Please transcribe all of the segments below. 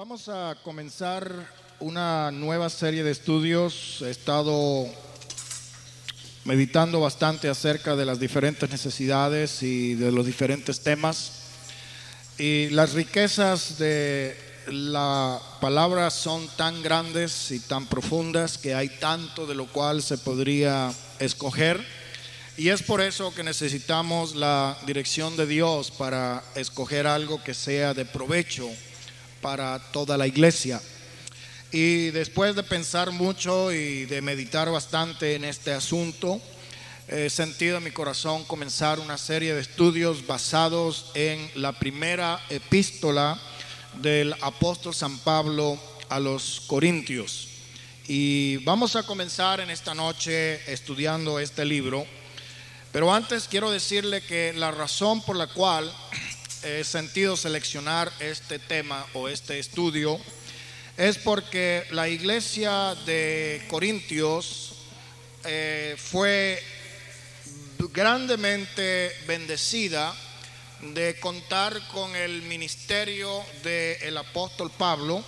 Vamos a comenzar una nueva serie de estudios. He estado meditando bastante acerca de las diferentes necesidades y de los diferentes temas. Y las riquezas de la palabra son tan grandes y tan profundas que hay tanto de lo cual se podría escoger. Y es por eso que necesitamos la dirección de Dios para escoger algo que sea de provecho para toda la iglesia. Y después de pensar mucho y de meditar bastante en este asunto, he sentido en mi corazón comenzar una serie de estudios basados en la primera epístola del apóstol San Pablo a los Corintios. Y vamos a comenzar en esta noche estudiando este libro. Pero antes quiero decirle que la razón por la cual sentido seleccionar este tema o este estudio es porque la iglesia de Corintios eh, fue grandemente bendecida de contar con el ministerio del apóstol Pablo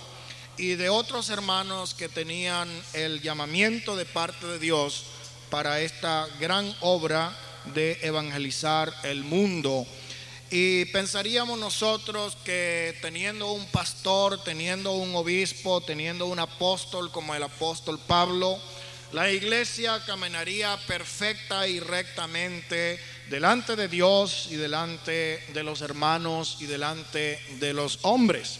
y de otros hermanos que tenían el llamamiento de parte de Dios para esta gran obra de evangelizar el mundo. Y pensaríamos nosotros que teniendo un pastor, teniendo un obispo, teniendo un apóstol como el apóstol Pablo, la iglesia caminaría perfecta y rectamente delante de Dios y delante de los hermanos y delante de los hombres.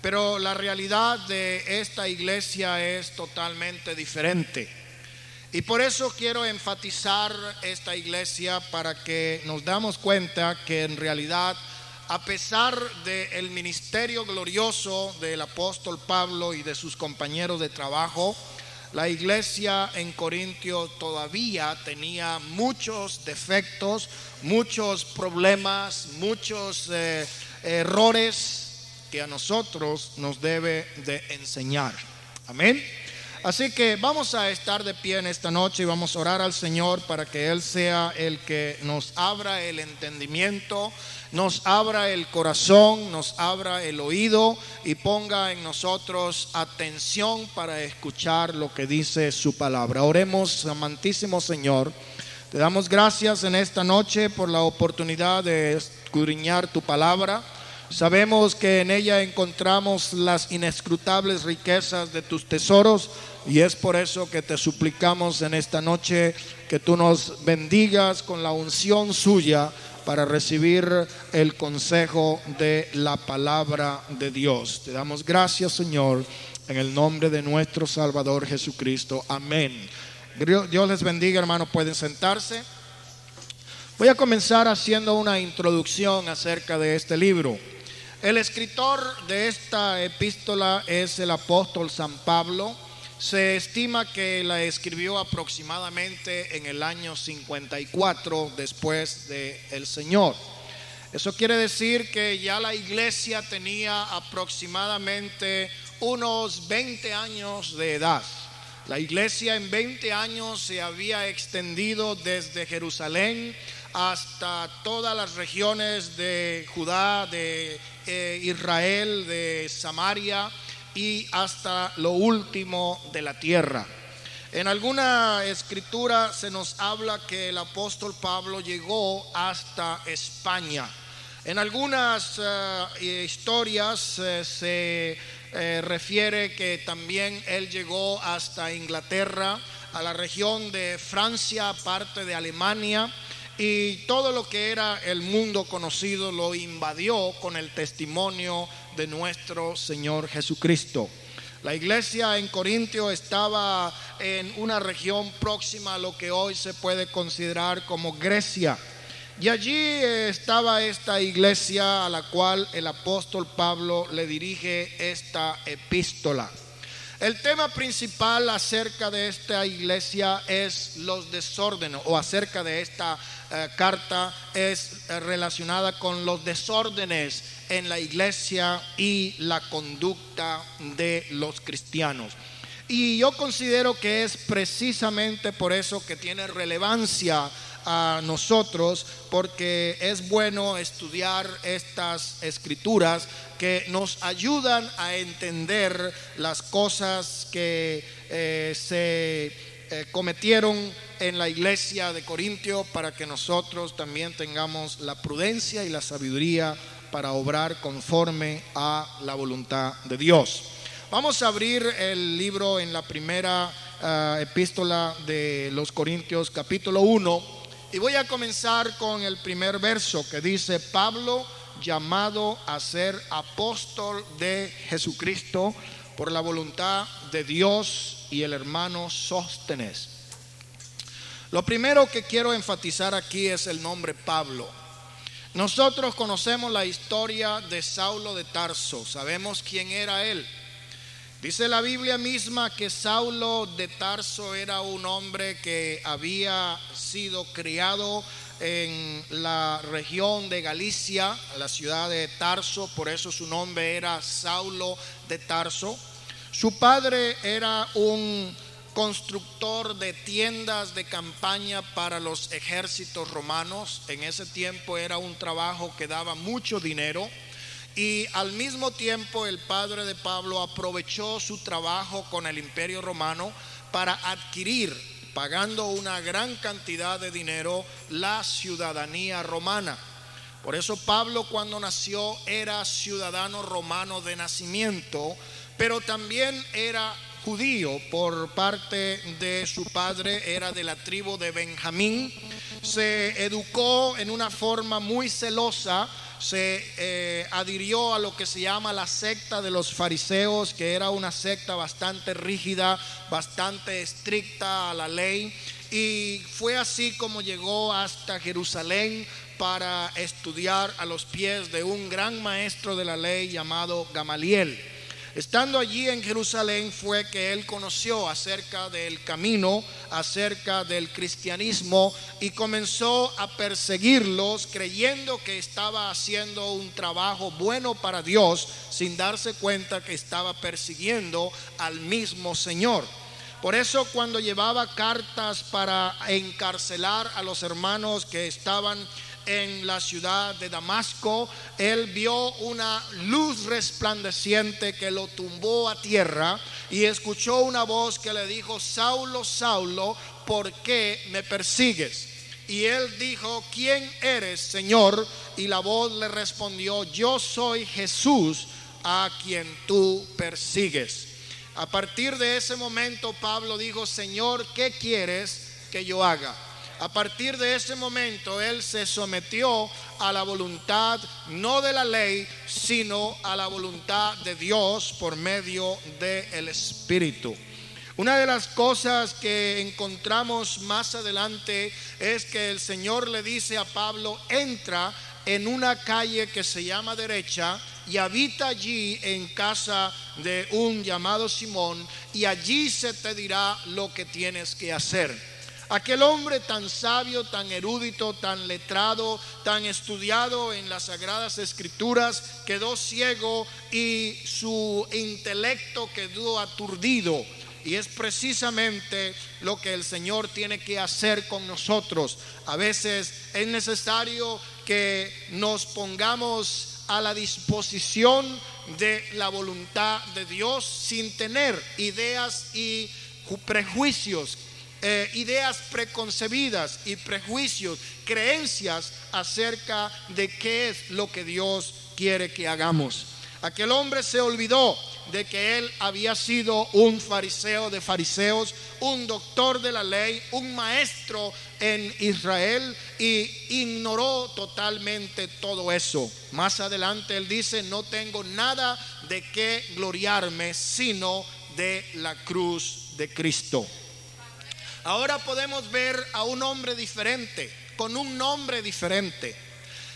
Pero la realidad de esta iglesia es totalmente diferente. Y por eso quiero enfatizar esta iglesia para que nos damos cuenta que en realidad, a pesar del ministerio glorioso del apóstol Pablo y de sus compañeros de trabajo, la iglesia en Corintio todavía tenía muchos defectos, muchos problemas, muchos eh, errores que a nosotros nos debe de enseñar. Amén. Así que vamos a estar de pie en esta noche y vamos a orar al Señor para que Él sea el que nos abra el entendimiento, nos abra el corazón, nos abra el oído y ponga en nosotros atención para escuchar lo que dice su palabra. Oremos, amantísimo Señor. Te damos gracias en esta noche por la oportunidad de escudriñar tu palabra. Sabemos que en ella encontramos las inescrutables riquezas de tus tesoros y es por eso que te suplicamos en esta noche que tú nos bendigas con la unción suya para recibir el consejo de la palabra de Dios. Te damos gracias, Señor, en el nombre de nuestro Salvador Jesucristo. Amén. Dios les bendiga, hermanos. Pueden sentarse. Voy a comenzar haciendo una introducción acerca de este libro. El escritor de esta epístola es el apóstol San Pablo. Se estima que la escribió aproximadamente en el año 54 después de el Señor. Eso quiere decir que ya la iglesia tenía aproximadamente unos 20 años de edad. La iglesia en 20 años se había extendido desde Jerusalén hasta todas las regiones de Judá, de eh, Israel, de Samaria y hasta lo último de la tierra. En alguna escritura se nos habla que el apóstol Pablo llegó hasta España. En algunas eh, historias eh, se refiere que también él llegó hasta Inglaterra, a la región de Francia, parte de Alemania, y todo lo que era el mundo conocido lo invadió con el testimonio de nuestro Señor Jesucristo. La iglesia en Corintio estaba en una región próxima a lo que hoy se puede considerar como Grecia. Y allí estaba esta iglesia a la cual el apóstol Pablo le dirige esta epístola. El tema principal acerca de esta iglesia es los desórdenes o acerca de esta eh, carta es eh, relacionada con los desórdenes en la iglesia y la conducta de los cristianos. Y yo considero que es precisamente por eso que tiene relevancia a nosotros, porque es bueno estudiar estas escrituras que nos ayudan a entender las cosas que eh, se eh, cometieron en la iglesia de Corintio para que nosotros también tengamos la prudencia y la sabiduría para obrar conforme a la voluntad de Dios. Vamos a abrir el libro en la primera eh, epístola de los Corintios capítulo 1 y voy a comenzar con el primer verso que dice Pablo llamado a ser apóstol de Jesucristo por la voluntad de Dios y el hermano Sóstenes. Lo primero que quiero enfatizar aquí es el nombre Pablo. Nosotros conocemos la historia de Saulo de Tarso, sabemos quién era él. Dice la Biblia misma que Saulo de Tarso era un hombre que había sido criado en la región de Galicia, la ciudad de Tarso, por eso su nombre era Saulo de Tarso. Su padre era un constructor de tiendas de campaña para los ejércitos romanos. En ese tiempo era un trabajo que daba mucho dinero. Y al mismo tiempo el padre de Pablo aprovechó su trabajo con el imperio romano para adquirir, pagando una gran cantidad de dinero, la ciudadanía romana. Por eso Pablo cuando nació era ciudadano romano de nacimiento, pero también era judío por parte de su padre, era de la tribu de Benjamín. Se educó en una forma muy celosa se eh, adhirió a lo que se llama la secta de los fariseos, que era una secta bastante rígida, bastante estricta a la ley. Y fue así como llegó hasta Jerusalén para estudiar a los pies de un gran maestro de la ley llamado Gamaliel. Estando allí en Jerusalén fue que él conoció acerca del camino, acerca del cristianismo y comenzó a perseguirlos creyendo que estaba haciendo un trabajo bueno para Dios sin darse cuenta que estaba persiguiendo al mismo Señor. Por eso cuando llevaba cartas para encarcelar a los hermanos que estaban en la ciudad de Damasco, él vio una luz resplandeciente que lo tumbó a tierra y escuchó una voz que le dijo, Saulo, Saulo, ¿por qué me persigues? Y él dijo, ¿quién eres, Señor? Y la voz le respondió, yo soy Jesús a quien tú persigues. A partir de ese momento Pablo dijo, Señor, ¿qué quieres que yo haga? A partir de ese momento él se sometió a la voluntad no de la ley, sino a la voluntad de Dios por medio del Espíritu. Una de las cosas que encontramos más adelante es que el Señor le dice a Pablo, entra en una calle que se llama derecha y habita allí en casa de un llamado Simón y allí se te dirá lo que tienes que hacer. Aquel hombre tan sabio, tan erudito, tan letrado, tan estudiado en las sagradas escrituras, quedó ciego y su intelecto quedó aturdido. Y es precisamente lo que el Señor tiene que hacer con nosotros. A veces es necesario que nos pongamos a la disposición de la voluntad de Dios sin tener ideas y prejuicios eh, ideas preconcebidas y prejuicios, creencias acerca de qué es lo que Dios quiere que hagamos. Aquel hombre se olvidó de que él había sido un fariseo de fariseos, un doctor de la ley, un maestro en Israel y ignoró totalmente todo eso. Más adelante él dice, no tengo nada de qué gloriarme sino de la cruz de Cristo. Ahora podemos ver a un hombre diferente, con un nombre diferente.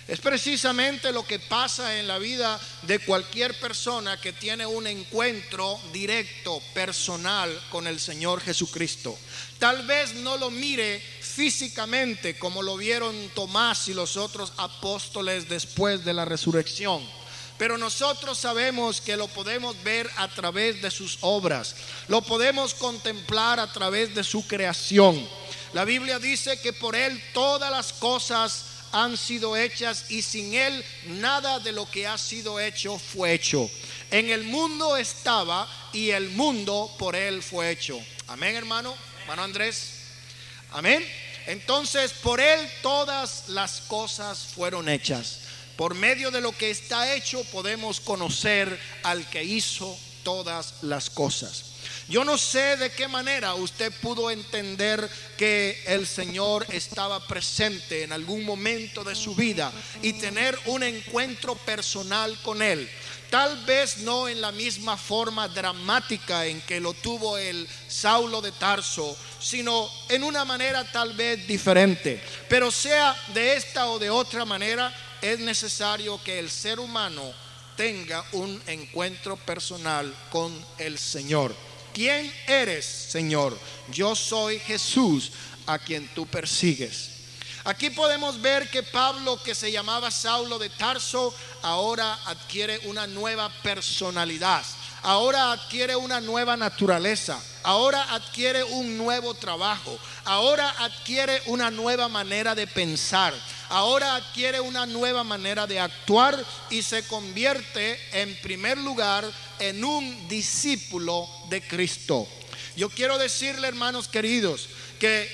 Es precisamente lo que pasa en la vida de cualquier persona que tiene un encuentro directo, personal con el Señor Jesucristo. Tal vez no lo mire físicamente como lo vieron Tomás y los otros apóstoles después de la resurrección pero nosotros sabemos que lo podemos ver a través de sus obras, lo podemos contemplar a través de su creación. La Biblia dice que por Él todas las cosas han sido hechas y sin Él nada de lo que ha sido hecho fue hecho. En el mundo estaba y el mundo por Él fue hecho. Amén, hermano. Hermano Andrés. Amén. Entonces, por Él todas las cosas fueron hechas. Por medio de lo que está hecho podemos conocer al que hizo todas las cosas. Yo no sé de qué manera usted pudo entender que el Señor estaba presente en algún momento de su vida y tener un encuentro personal con Él. Tal vez no en la misma forma dramática en que lo tuvo el Saulo de Tarso, sino en una manera tal vez diferente. Pero sea de esta o de otra manera, es necesario que el ser humano tenga un encuentro personal con el Señor. ¿Quién eres, Señor? Yo soy Jesús a quien tú persigues. Aquí podemos ver que Pablo, que se llamaba Saulo de Tarso, ahora adquiere una nueva personalidad, ahora adquiere una nueva naturaleza, ahora adquiere un nuevo trabajo, ahora adquiere una nueva manera de pensar, ahora adquiere una nueva manera de actuar y se convierte en primer lugar en un discípulo de Cristo. Yo quiero decirle, hermanos queridos, que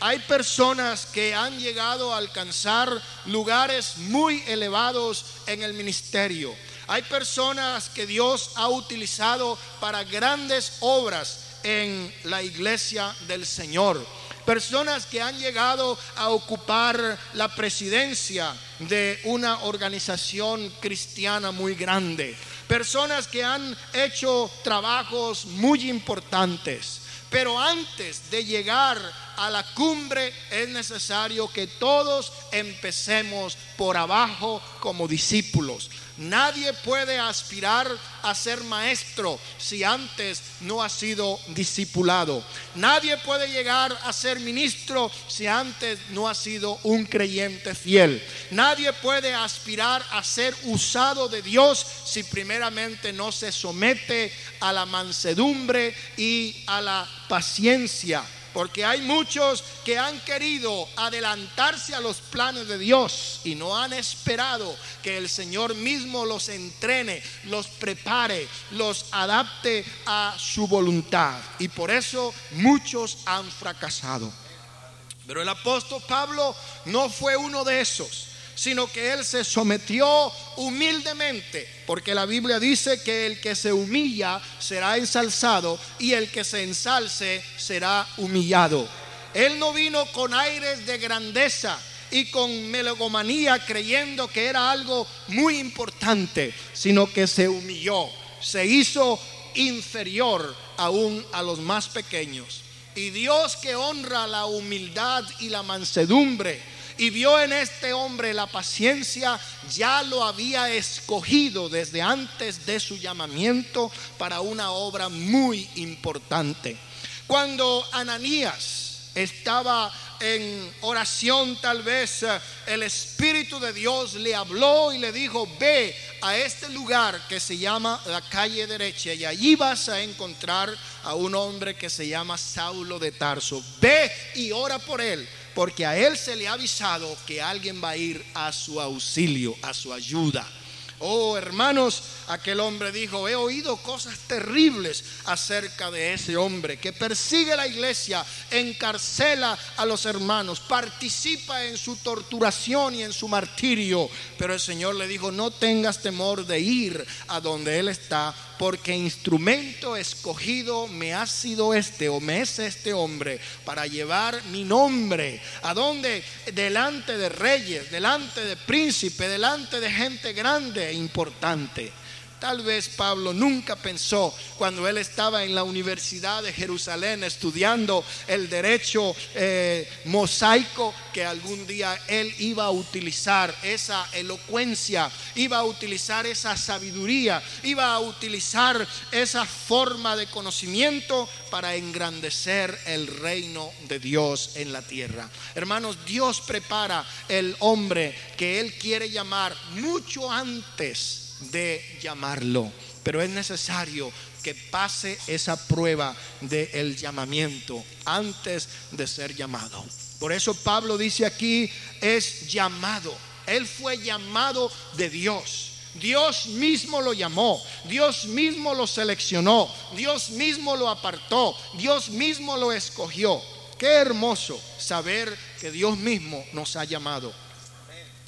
hay personas que han llegado a alcanzar lugares muy elevados en el ministerio. Hay personas que Dios ha utilizado para grandes obras en la iglesia del Señor personas que han llegado a ocupar la presidencia de una organización cristiana muy grande, personas que han hecho trabajos muy importantes. Pero antes de llegar a la cumbre es necesario que todos empecemos por abajo como discípulos. Nadie puede aspirar a ser maestro si antes no ha sido discipulado. Nadie puede llegar a ser ministro si antes no ha sido un creyente fiel. Nadie puede aspirar a ser usado de Dios si primeramente no se somete a la mansedumbre y a la paciencia porque hay muchos que han querido adelantarse a los planes de Dios y no han esperado que el Señor mismo los entrene, los prepare, los adapte a su voluntad. Y por eso muchos han fracasado. Pero el apóstol Pablo no fue uno de esos sino que él se sometió humildemente, porque la Biblia dice que el que se humilla será ensalzado y el que se ensalce será humillado. Él no vino con aires de grandeza y con melogomanía creyendo que era algo muy importante, sino que se humilló, se hizo inferior aún a los más pequeños. Y Dios que honra la humildad y la mansedumbre, y vio en este hombre la paciencia, ya lo había escogido desde antes de su llamamiento para una obra muy importante. Cuando Ananías estaba en oración tal vez eh, el Espíritu de Dios le habló y le dijo, ve a este lugar que se llama la calle derecha y allí vas a encontrar a un hombre que se llama Saulo de Tarso. Ve y ora por él porque a él se le ha avisado que alguien va a ir a su auxilio, a su ayuda. Oh, hermanos, aquel hombre dijo, he oído cosas terribles acerca de ese hombre que persigue la iglesia, encarcela a los hermanos, participa en su torturación y en su martirio. Pero el Señor le dijo, no tengas temor de ir a donde Él está, porque instrumento escogido me ha sido este o me es este hombre para llevar mi nombre. ¿A donde Delante de reyes, delante de príncipes, delante de gente grande importante. Tal vez Pablo nunca pensó cuando él estaba en la Universidad de Jerusalén estudiando el derecho eh, mosaico que algún día él iba a utilizar esa elocuencia, iba a utilizar esa sabiduría, iba a utilizar esa forma de conocimiento para engrandecer el reino de Dios en la tierra. Hermanos, Dios prepara el hombre que él quiere llamar mucho antes de llamarlo. Pero es necesario que pase esa prueba del llamamiento antes de ser llamado. Por eso Pablo dice aquí, es llamado. Él fue llamado de Dios. Dios mismo lo llamó, Dios mismo lo seleccionó, Dios mismo lo apartó, Dios mismo lo escogió. Qué hermoso saber que Dios mismo nos ha llamado.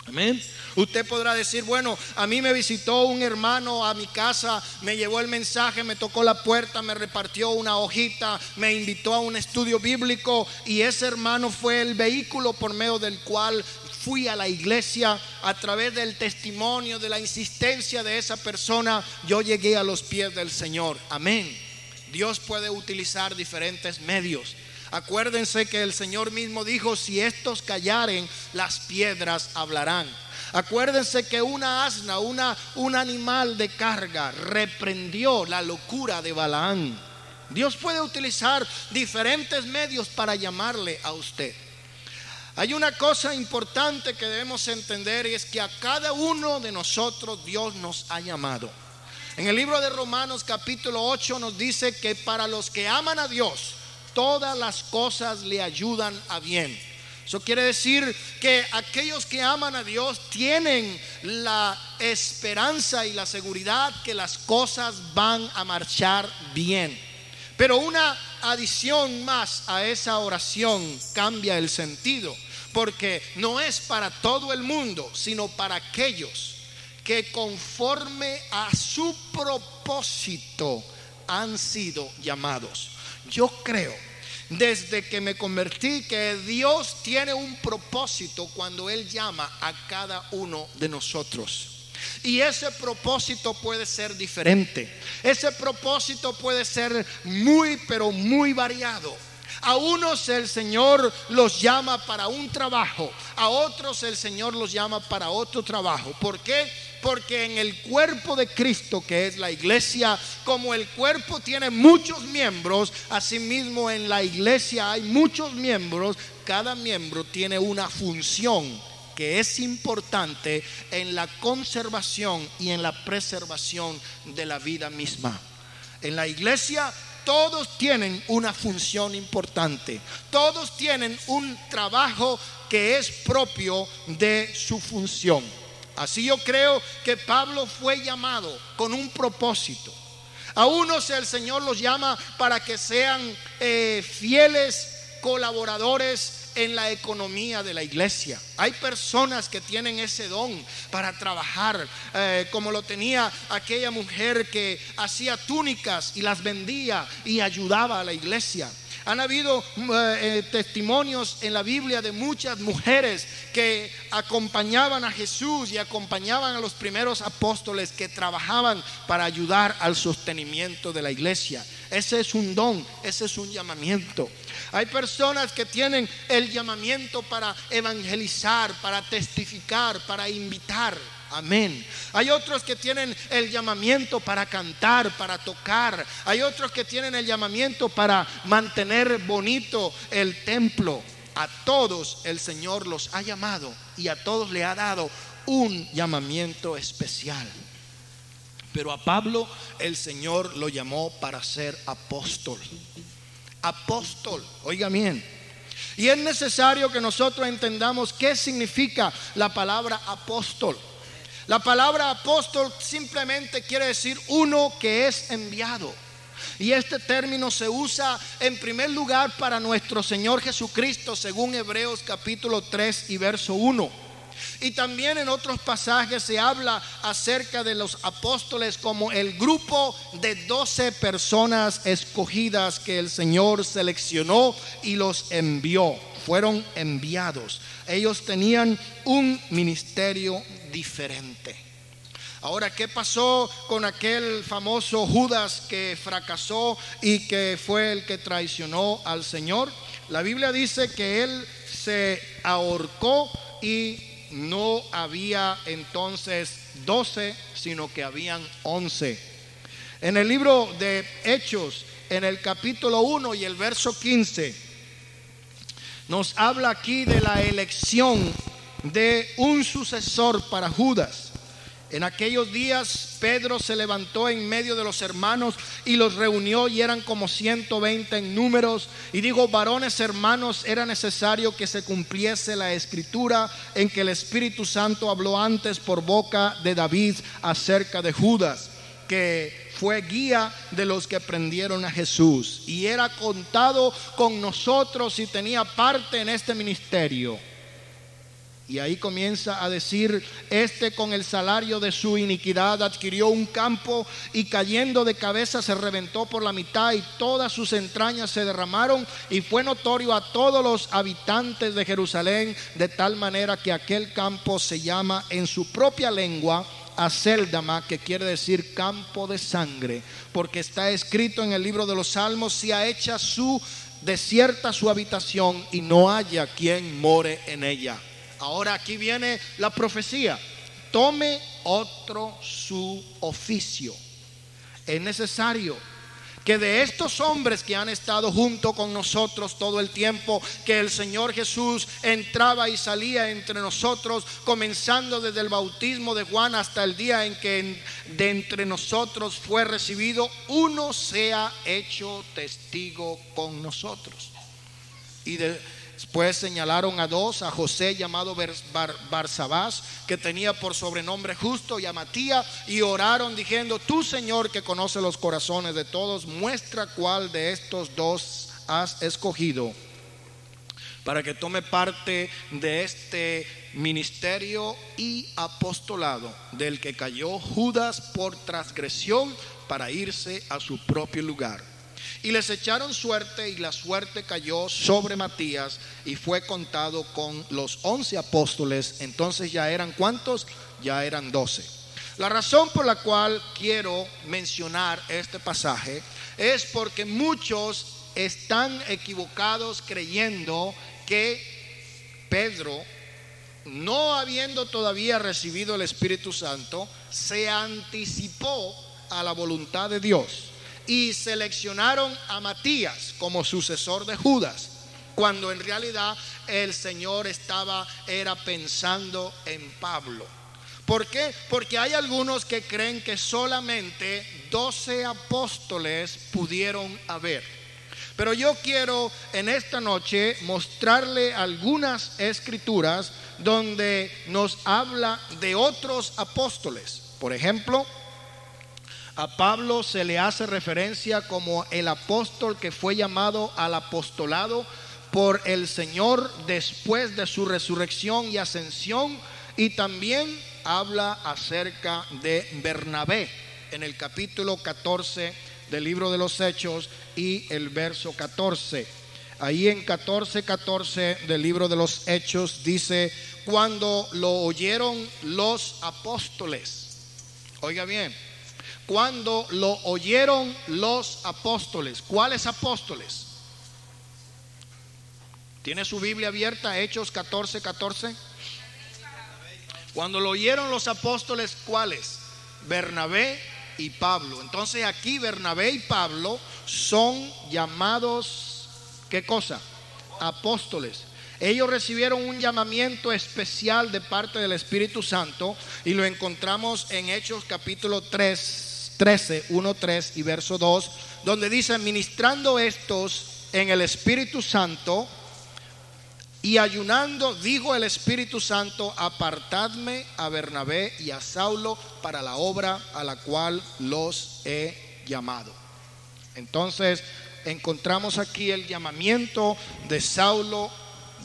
Amén. Usted podrá decir, bueno, a mí me visitó un hermano a mi casa, me llevó el mensaje, me tocó la puerta, me repartió una hojita, me invitó a un estudio bíblico y ese hermano fue el vehículo por medio del cual fui a la iglesia a través del testimonio, de la insistencia de esa persona, yo llegué a los pies del Señor. Amén. Dios puede utilizar diferentes medios. Acuérdense que el Señor mismo dijo, si estos callaren, las piedras hablarán. Acuérdense que una asna, una, un animal de carga, reprendió la locura de Balaán. Dios puede utilizar diferentes medios para llamarle a usted. Hay una cosa importante que debemos entender y es que a cada uno de nosotros Dios nos ha llamado. En el libro de Romanos capítulo 8 nos dice que para los que aman a Dios, todas las cosas le ayudan a bien. Eso quiere decir que aquellos que aman a Dios tienen la esperanza y la seguridad que las cosas van a marchar bien. Pero una adición más a esa oración cambia el sentido, porque no es para todo el mundo, sino para aquellos que conforme a su propósito han sido llamados. Yo creo desde que me convertí que Dios tiene un propósito cuando Él llama a cada uno de nosotros. Y ese propósito puede ser diferente. Ese propósito puede ser muy, pero muy variado. A unos el Señor los llama para un trabajo, a otros el Señor los llama para otro trabajo. ¿Por qué? Porque en el cuerpo de Cristo, que es la iglesia, como el cuerpo tiene muchos miembros, asimismo en la iglesia hay muchos miembros, cada miembro tiene una función que es importante en la conservación y en la preservación de la vida misma. En la iglesia todos tienen una función importante, todos tienen un trabajo que es propio de su función. Así yo creo que Pablo fue llamado con un propósito. A unos el Señor los llama para que sean eh, fieles colaboradores en la economía de la iglesia. Hay personas que tienen ese don para trabajar, eh, como lo tenía aquella mujer que hacía túnicas y las vendía y ayudaba a la iglesia. Han habido mm, eh, eh, testimonios en la Biblia de muchas mujeres que acompañaban a Jesús y acompañaban a los primeros apóstoles que trabajaban para ayudar al sostenimiento de la iglesia. Ese es un don, ese es un llamamiento. Hay personas que tienen el llamamiento para evangelizar, para testificar, para invitar. Amén. Hay otros que tienen el llamamiento para cantar, para tocar. Hay otros que tienen el llamamiento para mantener bonito el templo. A todos el Señor los ha llamado y a todos le ha dado un llamamiento especial. Pero a Pablo el Señor lo llamó para ser apóstol. Apóstol, oiga bien. Y es necesario que nosotros entendamos qué significa la palabra apóstol. La palabra apóstol simplemente quiere decir uno que es enviado. Y este término se usa en primer lugar para nuestro Señor Jesucristo, según Hebreos capítulo 3 y verso 1. Y también en otros pasajes se habla acerca de los apóstoles como el grupo de doce personas escogidas que el Señor seleccionó y los envió. Fueron enviados. Ellos tenían un ministerio diferente. Ahora, ¿qué pasó con aquel famoso Judas que fracasó y que fue el que traicionó al Señor? La Biblia dice que él se ahorcó y no había entonces doce, sino que habían once. En el libro de Hechos, en el capítulo 1 y el verso 15, nos habla aquí de la elección de un sucesor para Judas. En aquellos días Pedro se levantó en medio de los hermanos y los reunió y eran como 120 en números. Y dijo, varones hermanos, era necesario que se cumpliese la escritura en que el Espíritu Santo habló antes por boca de David acerca de Judas, que fue guía de los que prendieron a Jesús y era contado con nosotros y tenía parte en este ministerio. Y ahí comienza a decir, este con el salario de su iniquidad adquirió un campo y cayendo de cabeza se reventó por la mitad y todas sus entrañas se derramaron y fue notorio a todos los habitantes de Jerusalén de tal manera que aquel campo se llama en su propia lengua Aceldama, que quiere decir campo de sangre, porque está escrito en el libro de los Salmos, si ha hecha su desierta su habitación y no haya quien more en ella. Ahora aquí viene la profecía. Tome otro su oficio. Es necesario que de estos hombres que han estado junto con nosotros todo el tiempo, que el Señor Jesús entraba y salía entre nosotros, comenzando desde el bautismo de Juan hasta el día en que de entre nosotros fue recibido, uno sea hecho testigo con nosotros. Y de, Después señalaron a dos, a José llamado Barsabás, que tenía por sobrenombre justo, y a Matías, y oraron diciendo, tú Señor que conoce los corazones de todos, muestra cuál de estos dos has escogido para que tome parte de este ministerio y apostolado del que cayó Judas por transgresión para irse a su propio lugar. Y les echaron suerte y la suerte cayó sobre Matías y fue contado con los once apóstoles. Entonces ya eran cuántos? Ya eran doce. La razón por la cual quiero mencionar este pasaje es porque muchos están equivocados creyendo que Pedro, no habiendo todavía recibido el Espíritu Santo, se anticipó a la voluntad de Dios y seleccionaron a Matías como sucesor de Judas, cuando en realidad el Señor estaba era pensando en Pablo. ¿Por qué? Porque hay algunos que creen que solamente 12 apóstoles pudieron haber. Pero yo quiero en esta noche mostrarle algunas escrituras donde nos habla de otros apóstoles. Por ejemplo, a Pablo se le hace referencia como el apóstol que fue llamado al apostolado por el Señor después de su resurrección y ascensión. Y también habla acerca de Bernabé en el capítulo 14 del libro de los Hechos y el verso 14. Ahí en 14, 14 del libro de los Hechos dice, cuando lo oyeron los apóstoles. Oiga bien, cuando lo oyeron los apóstoles. ¿Cuáles apóstoles? ¿Tiene su Biblia abierta? Hechos 14, 14. Cuando lo oyeron los apóstoles, ¿cuáles? Bernabé y Pablo. Entonces aquí Bernabé y Pablo son llamados, ¿qué cosa? Apóstoles. Ellos recibieron un llamamiento especial de parte del Espíritu Santo y lo encontramos en Hechos capítulo 3, 13, 1, 3 y verso 2, donde dice, ministrando estos en el Espíritu Santo y ayunando, dijo el Espíritu Santo, apartadme a Bernabé y a Saulo para la obra a la cual los he llamado. Entonces, encontramos aquí el llamamiento de Saulo,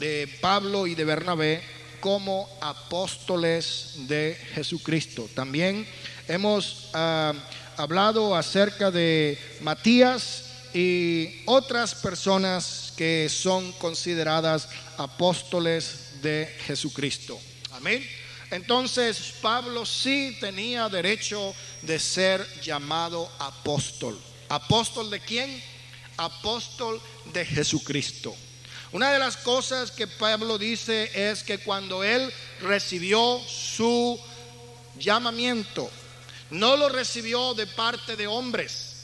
de Pablo y de Bernabé como apóstoles de Jesucristo. También hemos ah, hablado acerca de Matías y otras personas que son consideradas apóstoles de Jesucristo. Amén. Entonces Pablo sí tenía derecho de ser llamado apóstol. ¿Apóstol de quién? Apóstol de Jesucristo. Una de las cosas que Pablo dice es que cuando él recibió su llamamiento, no lo recibió de parte de hombres.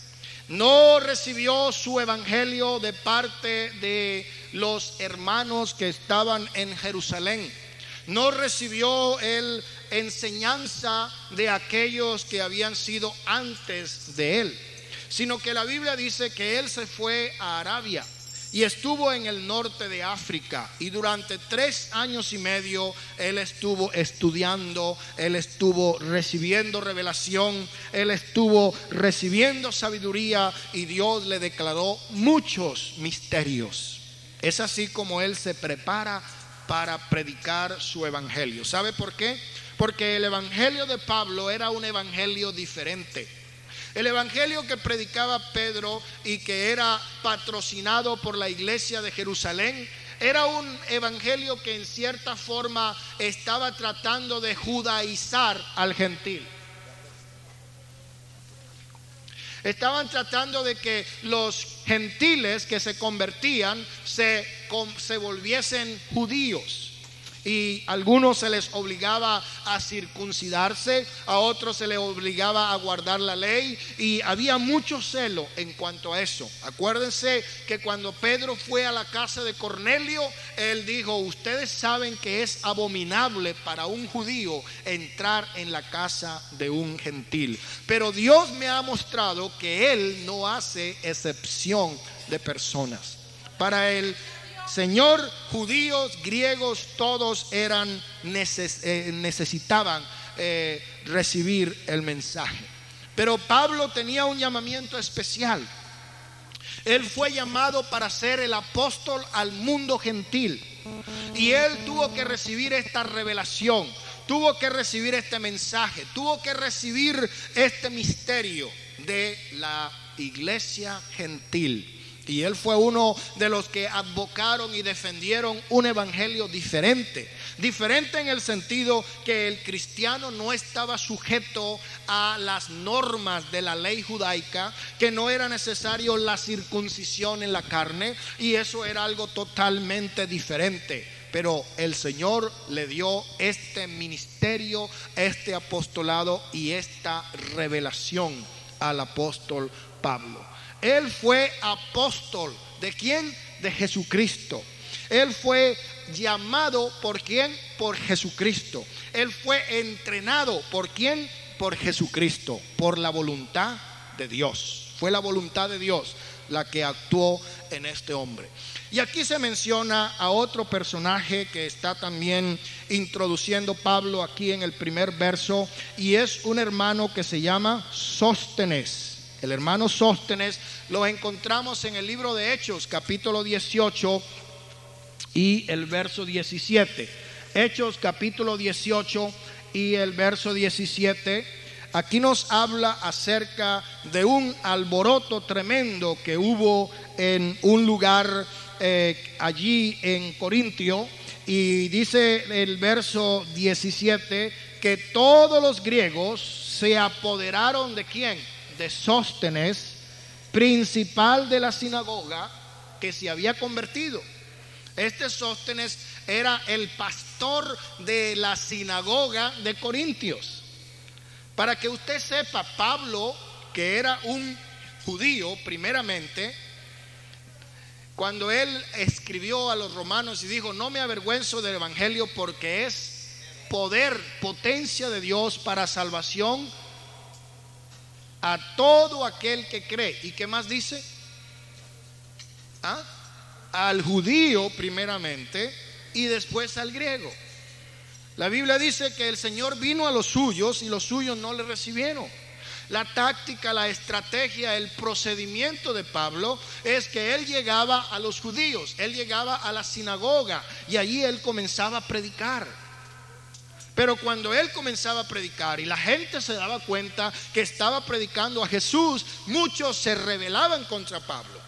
No recibió su evangelio de parte de los hermanos que estaban en Jerusalén. No recibió el, enseñanza de aquellos que habían sido antes de él, sino que la Biblia dice que él se fue a Arabia y estuvo en el norte de África y durante tres años y medio él estuvo estudiando, él estuvo recibiendo revelación, él estuvo recibiendo sabiduría y Dios le declaró muchos misterios. Es así como él se prepara para predicar su evangelio. ¿Sabe por qué? Porque el evangelio de Pablo era un evangelio diferente. El evangelio que predicaba Pedro y que era patrocinado por la iglesia de Jerusalén era un evangelio que en cierta forma estaba tratando de judaizar al gentil. Estaban tratando de que los gentiles que se convertían se, se volviesen judíos y algunos se les obligaba a circuncidarse, a otros se les obligaba a guardar la ley y había mucho celo en cuanto a eso. Acuérdense que cuando Pedro fue a la casa de Cornelio, él dijo, ustedes saben que es abominable para un judío entrar en la casa de un gentil, pero Dios me ha mostrado que él no hace excepción de personas. Para él Señor, judíos, griegos, todos eran eh, necesitaban eh, recibir el mensaje. Pero Pablo tenía un llamamiento especial. Él fue llamado para ser el apóstol al mundo gentil. Y él tuvo que recibir esta revelación, tuvo que recibir este mensaje, tuvo que recibir este misterio de la iglesia gentil. Y él fue uno de los que advocaron y defendieron un evangelio diferente. Diferente en el sentido que el cristiano no estaba sujeto a las normas de la ley judaica, que no era necesario la circuncisión en la carne, y eso era algo totalmente diferente. Pero el Señor le dio este ministerio, este apostolado y esta revelación al apóstol Pablo. Él fue apóstol. ¿De quién? De Jesucristo. Él fue llamado por quién? Por Jesucristo. Él fue entrenado por quién? Por Jesucristo, por la voluntad de Dios. Fue la voluntad de Dios la que actuó en este hombre. Y aquí se menciona a otro personaje que está también introduciendo Pablo aquí en el primer verso y es un hermano que se llama Sóstenes el hermano Sóstenes, lo encontramos en el libro de Hechos, capítulo 18 y el verso 17. Hechos, capítulo 18 y el verso 17. Aquí nos habla acerca de un alboroto tremendo que hubo en un lugar eh, allí en Corintio. Y dice el verso 17 que todos los griegos se apoderaron de quién? De Sóstenes, principal de la sinagoga, que se había convertido. Este Sóstenes era el pastor de la sinagoga de Corintios. Para que usted sepa, Pablo, que era un judío primeramente, cuando él escribió a los romanos y dijo, no me avergüenzo del Evangelio porque es poder, potencia de Dios para salvación a todo aquel que cree. ¿Y qué más dice? ¿Ah? Al judío primeramente y después al griego. La Biblia dice que el Señor vino a los suyos y los suyos no le recibieron. La táctica, la estrategia, el procedimiento de Pablo es que él llegaba a los judíos, él llegaba a la sinagoga y allí él comenzaba a predicar. Pero cuando él comenzaba a predicar y la gente se daba cuenta que estaba predicando a Jesús, muchos se rebelaban contra Pablo.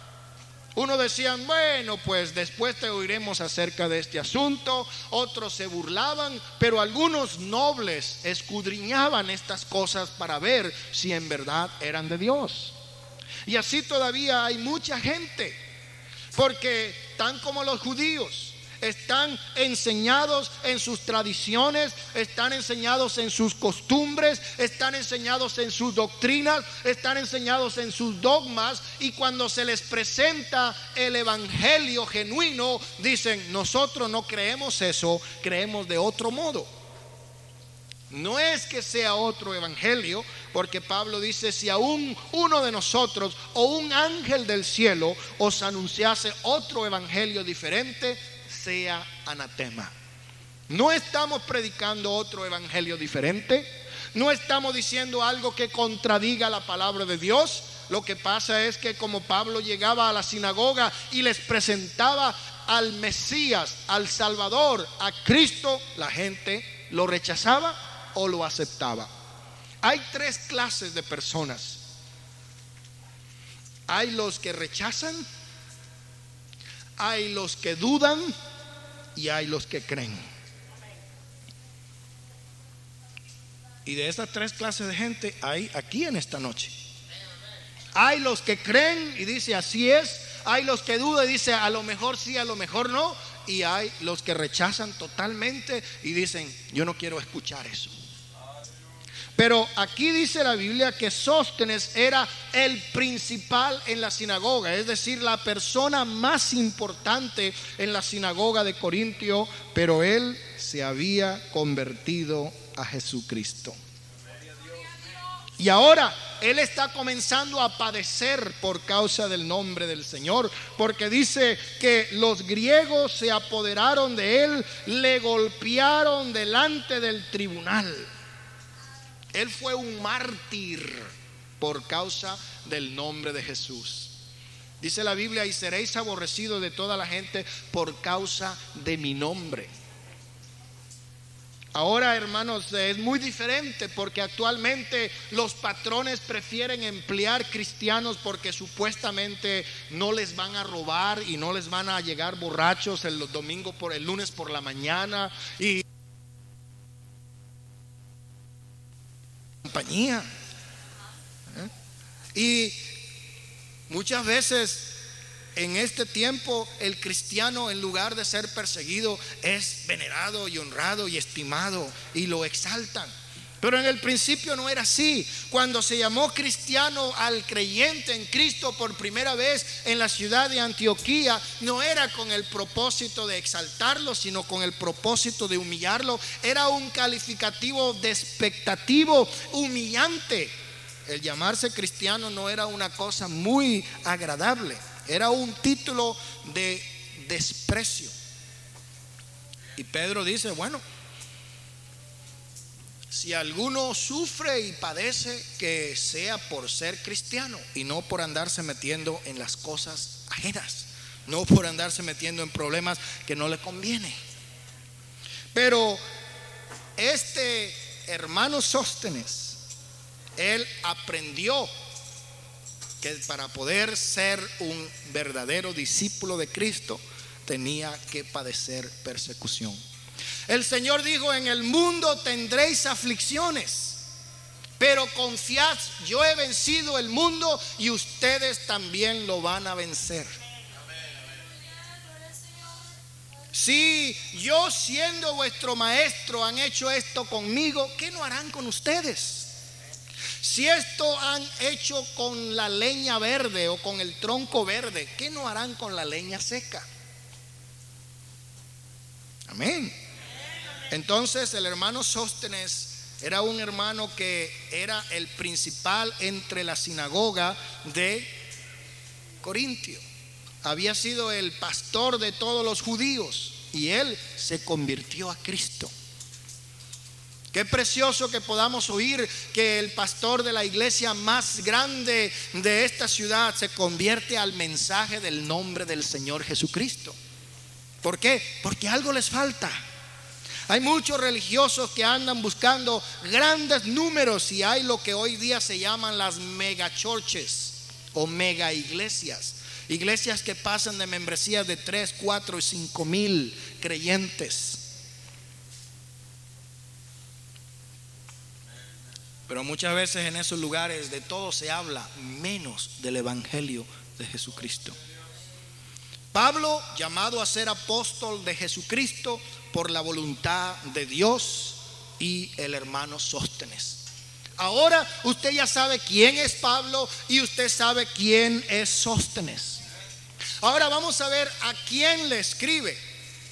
Uno decían, bueno, pues después te oiremos acerca de este asunto. Otros se burlaban, pero algunos nobles escudriñaban estas cosas para ver si en verdad eran de Dios. Y así todavía hay mucha gente, porque tan como los judíos, están enseñados en sus tradiciones, están enseñados en sus costumbres, están enseñados en sus doctrinas, están enseñados en sus dogmas y cuando se les presenta el Evangelio genuino, dicen, nosotros no creemos eso, creemos de otro modo. No es que sea otro evangelio, porque Pablo dice, si aún uno de nosotros o un ángel del cielo os anunciase otro evangelio diferente, sea anatema. No estamos predicando otro evangelio diferente, no estamos diciendo algo que contradiga la palabra de Dios. Lo que pasa es que como Pablo llegaba a la sinagoga y les presentaba al Mesías, al Salvador, a Cristo, la gente lo rechazaba o lo aceptaba. Hay tres clases de personas. Hay los que rechazan, hay los que dudan y hay los que creen. Y de esas tres clases de gente hay aquí en esta noche. Hay los que creen y dice así es. Hay los que dudan y dice a lo mejor sí, a lo mejor no. Y hay los que rechazan totalmente y dicen yo no quiero escuchar eso. Pero aquí dice la Biblia que Sóstenes era el principal en la sinagoga, es decir, la persona más importante en la sinagoga de Corintio, pero él se había convertido a Jesucristo. Y ahora él está comenzando a padecer por causa del nombre del Señor, porque dice que los griegos se apoderaron de él, le golpearon delante del tribunal. Él fue un mártir por causa del nombre de Jesús. Dice la Biblia, y seréis aborrecidos de toda la gente por causa de mi nombre. Ahora, hermanos, es muy diferente porque actualmente los patrones prefieren emplear cristianos porque supuestamente no les van a robar y no les van a llegar borrachos el domingo por el lunes por la mañana y ¿Eh? Y muchas veces en este tiempo el cristiano en lugar de ser perseguido es venerado y honrado y estimado y lo exaltan. Pero en el principio no era así. Cuando se llamó cristiano al creyente en Cristo por primera vez en la ciudad de Antioquía, no era con el propósito de exaltarlo, sino con el propósito de humillarlo. Era un calificativo despectativo, humillante. El llamarse cristiano no era una cosa muy agradable, era un título de desprecio. Y Pedro dice, bueno, si alguno sufre y padece, que sea por ser cristiano y no por andarse metiendo en las cosas ajenas, no por andarse metiendo en problemas que no le conviene. Pero este hermano Sóstenes, él aprendió que para poder ser un verdadero discípulo de Cristo tenía que padecer persecución. El Señor dijo, en el mundo tendréis aflicciones, pero confiad, yo he vencido el mundo y ustedes también lo van a vencer. Si yo siendo vuestro maestro han hecho esto conmigo, ¿qué no harán con ustedes? Si esto han hecho con la leña verde o con el tronco verde, ¿qué no harán con la leña seca? Amén. Entonces el hermano Sóstenes era un hermano que era el principal entre la sinagoga de Corintio. Había sido el pastor de todos los judíos y él se convirtió a Cristo. Qué precioso que podamos oír que el pastor de la iglesia más grande de esta ciudad se convierte al mensaje del nombre del Señor Jesucristo. ¿Por qué? Porque algo les falta. Hay muchos religiosos que andan buscando grandes números y hay lo que hoy día se llaman las megachurches o mega iglesias. Iglesias que pasan de membresías de 3, 4 y 5 mil creyentes. Pero muchas veces en esos lugares de todo se habla menos del Evangelio de Jesucristo. Pablo, llamado a ser apóstol de Jesucristo por la voluntad de Dios y el hermano Sóstenes. Ahora usted ya sabe quién es Pablo y usted sabe quién es Sóstenes. Ahora vamos a ver a quién le escribe.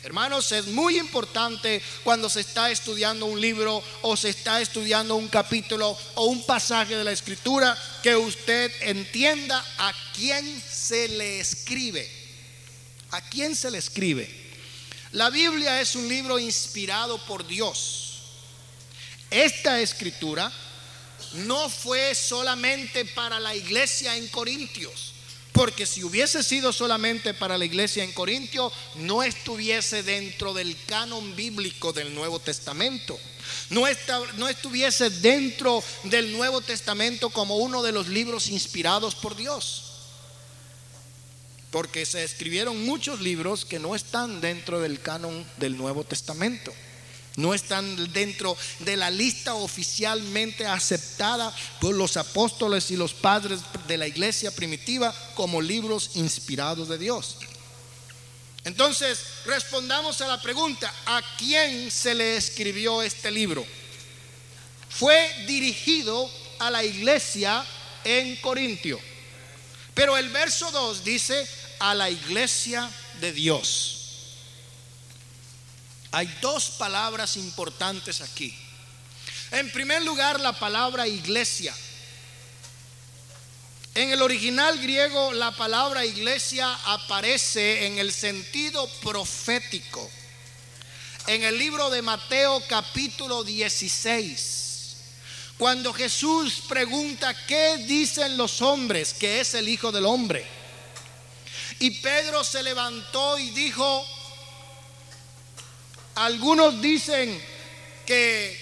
Hermanos, es muy importante cuando se está estudiando un libro o se está estudiando un capítulo o un pasaje de la escritura que usted entienda a quién se le escribe. ¿A quién se le escribe? La Biblia es un libro inspirado por Dios. Esta escritura no fue solamente para la iglesia en Corintios porque si hubiese sido solamente para la iglesia en Corintio, no estuviese dentro del canon bíblico del Nuevo Testamento. No, no estuviese dentro del Nuevo Testamento como uno de los libros inspirados por Dios. Porque se escribieron muchos libros que no están dentro del canon del Nuevo Testamento no están dentro de la lista oficialmente aceptada por los apóstoles y los padres de la iglesia primitiva como libros inspirados de Dios. Entonces, respondamos a la pregunta, ¿a quién se le escribió este libro? Fue dirigido a la iglesia en Corintio. Pero el verso 2 dice, a la iglesia de Dios. Hay dos palabras importantes aquí. En primer lugar, la palabra iglesia. En el original griego, la palabra iglesia aparece en el sentido profético. En el libro de Mateo capítulo 16, cuando Jesús pregunta, ¿qué dicen los hombres que es el Hijo del Hombre? Y Pedro se levantó y dijo, algunos dicen que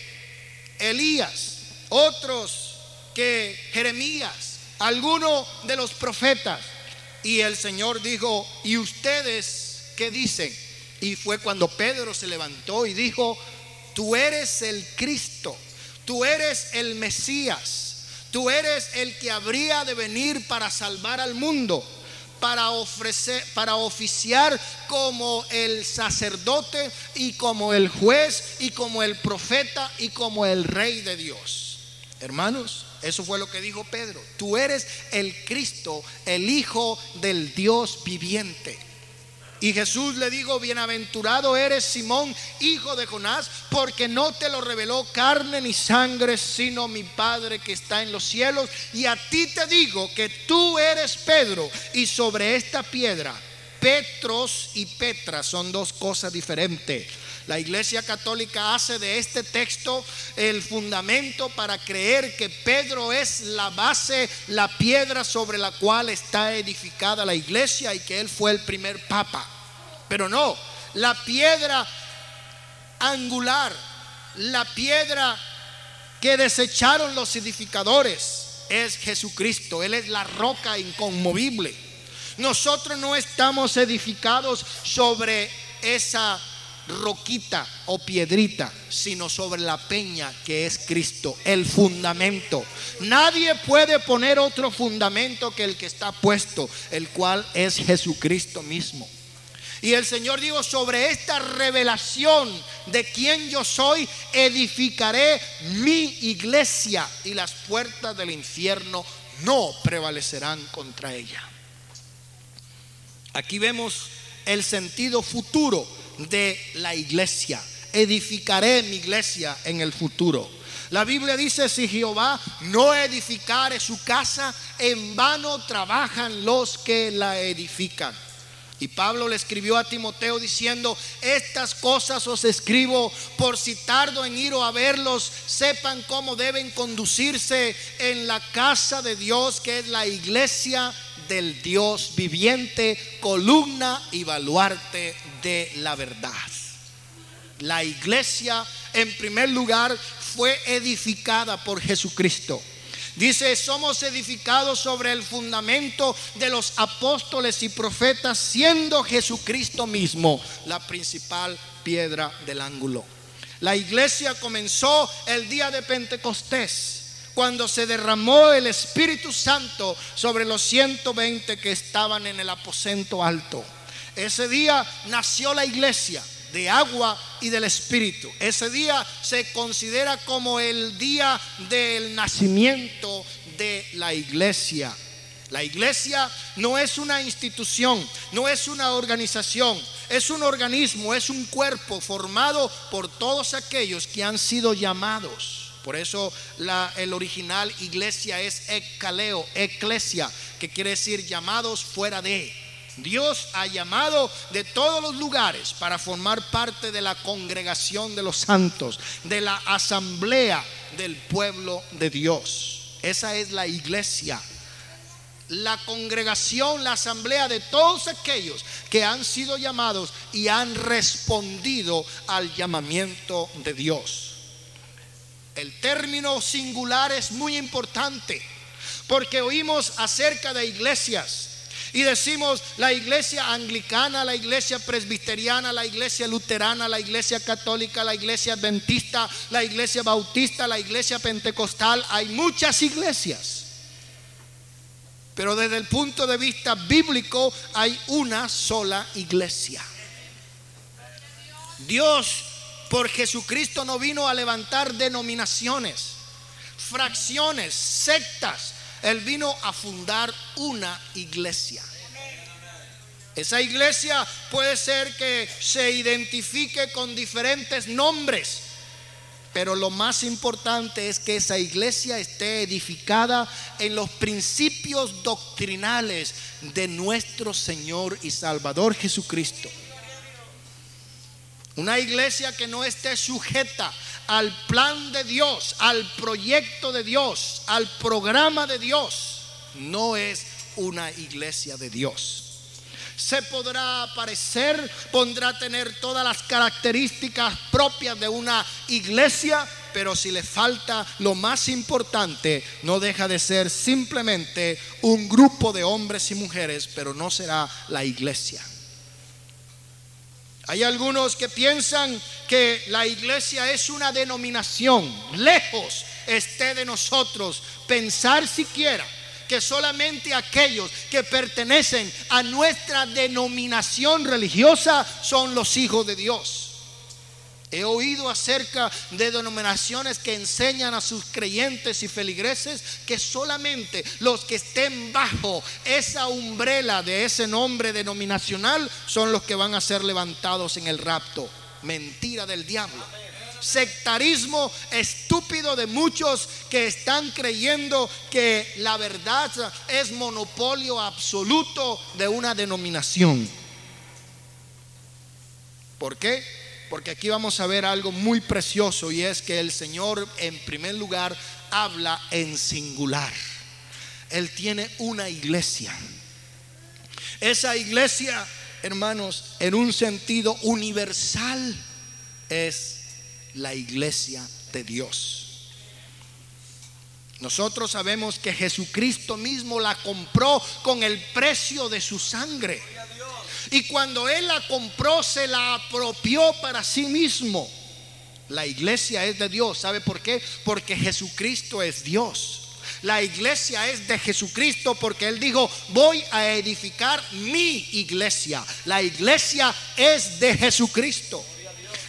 Elías, otros que Jeremías, algunos de los profetas. Y el Señor dijo, ¿y ustedes qué dicen? Y fue cuando Pedro se levantó y dijo, tú eres el Cristo, tú eres el Mesías, tú eres el que habría de venir para salvar al mundo para ofrecer, para oficiar como el sacerdote y como el juez y como el profeta y como el rey de Dios. Hermanos, eso fue lo que dijo Pedro. Tú eres el Cristo, el Hijo del Dios viviente. Y Jesús le dijo, bienaventurado eres Simón, hijo de Jonás, porque no te lo reveló carne ni sangre, sino mi Padre que está en los cielos. Y a ti te digo que tú eres Pedro, y sobre esta piedra, Petros y Petra son dos cosas diferentes. La Iglesia Católica hace de este texto el fundamento para creer que Pedro es la base, la piedra sobre la cual está edificada la iglesia y que él fue el primer papa. Pero no, la piedra angular, la piedra que desecharon los edificadores es Jesucristo. Él es la roca inconmovible. Nosotros no estamos edificados sobre esa roquita o piedrita, sino sobre la peña que es Cristo, el fundamento. Nadie puede poner otro fundamento que el que está puesto, el cual es Jesucristo mismo. Y el Señor dijo, sobre esta revelación de quién yo soy, edificaré mi iglesia y las puertas del infierno no prevalecerán contra ella. Aquí vemos el sentido futuro de la iglesia. Edificaré mi iglesia en el futuro. La Biblia dice, si Jehová no edificare su casa, en vano trabajan los que la edifican. Y Pablo le escribió a Timoteo diciendo, estas cosas os escribo por si tardo en ir a verlos, sepan cómo deben conducirse en la casa de Dios, que es la iglesia del Dios viviente, columna y baluarte de la verdad. La iglesia, en primer lugar, fue edificada por Jesucristo. Dice, somos edificados sobre el fundamento de los apóstoles y profetas, siendo Jesucristo mismo la principal piedra del ángulo. La iglesia comenzó el día de Pentecostés, cuando se derramó el Espíritu Santo sobre los 120 que estaban en el aposento alto. Ese día nació la iglesia de agua y del Espíritu. Ese día se considera como el día del nacimiento de la iglesia. La iglesia no es una institución, no es una organización, es un organismo, es un cuerpo formado por todos aquellos que han sido llamados. Por eso la, el original iglesia es ecaleo, eclesia, que quiere decir llamados fuera de. Dios ha llamado de todos los lugares para formar parte de la congregación de los santos, de la asamblea del pueblo de Dios. Esa es la iglesia. La congregación, la asamblea de todos aquellos que han sido llamados y han respondido al llamamiento de Dios. El término singular es muy importante porque oímos acerca de iglesias y decimos la iglesia anglicana, la iglesia presbiteriana, la iglesia luterana, la iglesia católica, la iglesia adventista, la iglesia bautista, la iglesia pentecostal. Hay muchas iglesias. Pero desde el punto de vista bíblico hay una sola iglesia. Dios por Jesucristo no vino a levantar denominaciones, fracciones, sectas. Él vino a fundar una iglesia. Esa iglesia puede ser que se identifique con diferentes nombres, pero lo más importante es que esa iglesia esté edificada en los principios doctrinales de nuestro Señor y Salvador Jesucristo. Una iglesia que no esté sujeta al plan de Dios, al proyecto de Dios, al programa de Dios, no es una iglesia de Dios. Se podrá parecer, podrá tener todas las características propias de una iglesia, pero si le falta lo más importante, no deja de ser simplemente un grupo de hombres y mujeres, pero no será la iglesia. Hay algunos que piensan que la iglesia es una denominación. Lejos esté de nosotros pensar siquiera que solamente aquellos que pertenecen a nuestra denominación religiosa son los hijos de Dios. He oído acerca de denominaciones que enseñan a sus creyentes y feligreses que solamente los que estén bajo esa umbrela de ese nombre denominacional son los que van a ser levantados en el rapto. Mentira del diablo. Sectarismo estúpido de muchos que están creyendo que la verdad es monopolio absoluto de una denominación. ¿Por qué? Porque aquí vamos a ver algo muy precioso y es que el Señor en primer lugar habla en singular. Él tiene una iglesia. Esa iglesia, hermanos, en un sentido universal, es la iglesia de Dios. Nosotros sabemos que Jesucristo mismo la compró con el precio de su sangre. Y cuando Él la compró, se la apropió para sí mismo. La iglesia es de Dios. ¿Sabe por qué? Porque Jesucristo es Dios. La iglesia es de Jesucristo porque Él dijo, voy a edificar mi iglesia. La iglesia es de Jesucristo.